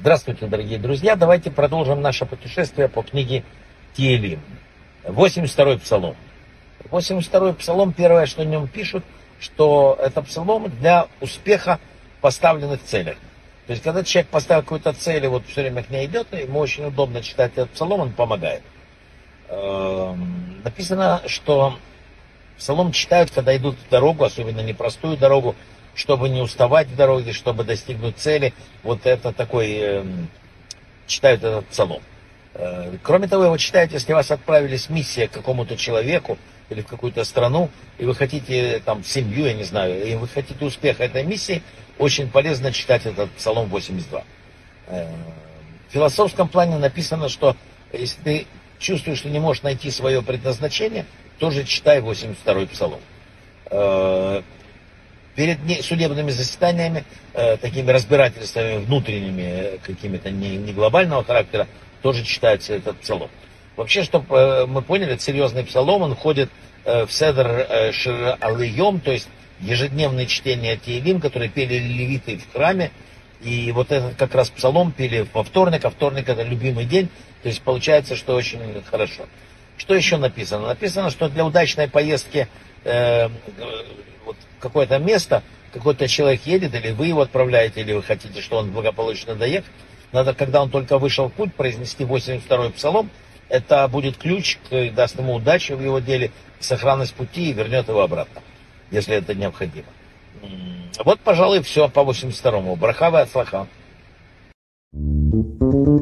Здравствуйте, дорогие друзья. Давайте продолжим наше путешествие по книге Тиелим. 82-й псалом. 82-й псалом, первое, что в нем пишут, что это псалом для успеха поставленных целях. То есть, когда человек поставил какую-то цель и вот все время к ней идет, ему очень удобно читать этот псалом, он помогает. Эм, написано, что псалом читают, когда идут в дорогу, особенно непростую дорогу, чтобы не уставать в дороге, чтобы достигнуть цели. Вот это такой, э, читают этот псалом. Э, кроме того, его читают, если вас отправили с миссией к какому-то человеку или в какую-то страну, и вы хотите там семью, я не знаю, и вы хотите успеха этой миссии, очень полезно читать этот псалом 82. Э, в философском плане написано, что если ты чувствуешь, что не можешь найти свое предназначение, тоже читай 82-й псалом. Перед судебными заседаниями, э, такими разбирательствами внутренними, э, какими-то не, не глобального характера, тоже читается этот псалом. Вообще, чтобы э, мы поняли, это серьезный псалом, он входит э, в седр э, Шир Алыйом, то есть ежедневное чтение Теевим, которые пели левиты в храме, и вот этот как раз псалом пели во вторник, а вторник это любимый день, то есть получается, что очень хорошо. Что еще написано? Написано, что для удачной поездки э, вот какое-то место, какой-то человек едет, или вы его отправляете, или вы хотите, что он благополучно доехал, надо, когда он только вышел в путь, произнести 82-й псалом, это будет ключ, даст ему удачу в его деле, сохранность пути и вернет его обратно, если это необходимо. Вот, пожалуй, все по 82-му. Брахава от слаха. thank you